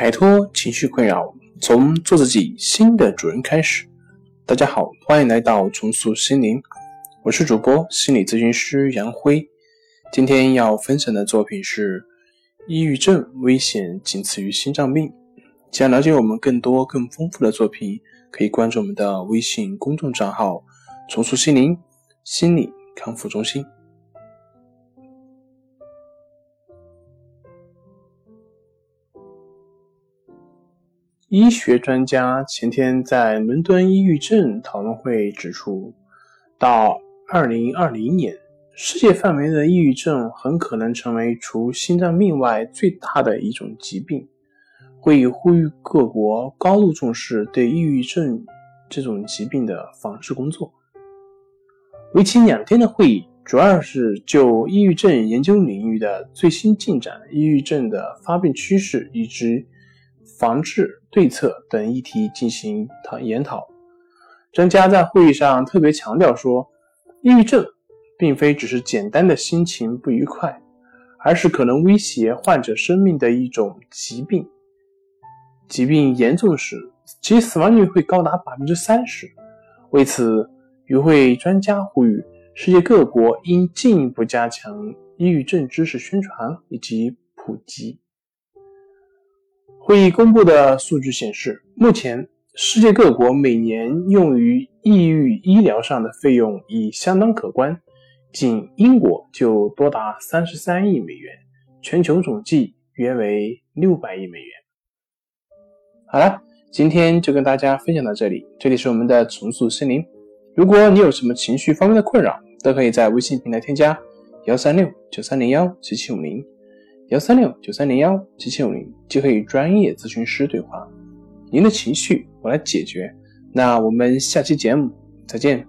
摆脱情绪困扰，从做自己新的主人开始。大家好，欢迎来到重塑心灵，我是主播心理咨询师杨辉。今天要分享的作品是：抑郁症危险仅次于心脏病。想了解我们更多更丰富的作品，可以关注我们的微信公众账号“重塑心灵心理康复中心”。医学专家前天在伦敦抑郁症讨论会指出，到二零二零年，世界范围的抑郁症很可能成为除心脏病外最大的一种疾病。会议呼吁各国高度重视对抑郁症这种疾病的防治工作。为期两天的会议主要是就抑郁症研究领域的最新进展、抑郁症的发病趋势以及。防治对策等议题进行讨研讨。专家在会议上特别强调说，抑郁症并非只是简单的心情不愉快，而是可能威胁患者生命的一种疾病。疾病严重时，其死亡率会高达百分之三十。为此，与会专家呼吁世界各国应进一步加强抑郁症知识宣传以及普及。会议公布的数据显示，目前世界各国每年用于抑郁医疗上的费用已相当可观，仅英国就多达三十三亿美元，全球总计约为六百亿美元。好了，今天就跟大家分享到这里，这里是我们的重塑心灵。如果你有什么情绪方面的困扰，都可以在微信平台添加幺三六九三零幺七七五零。幺三六九三零幺七七五零就可以与专业咨询师对话，您的情绪我来解决。那我们下期节目再见。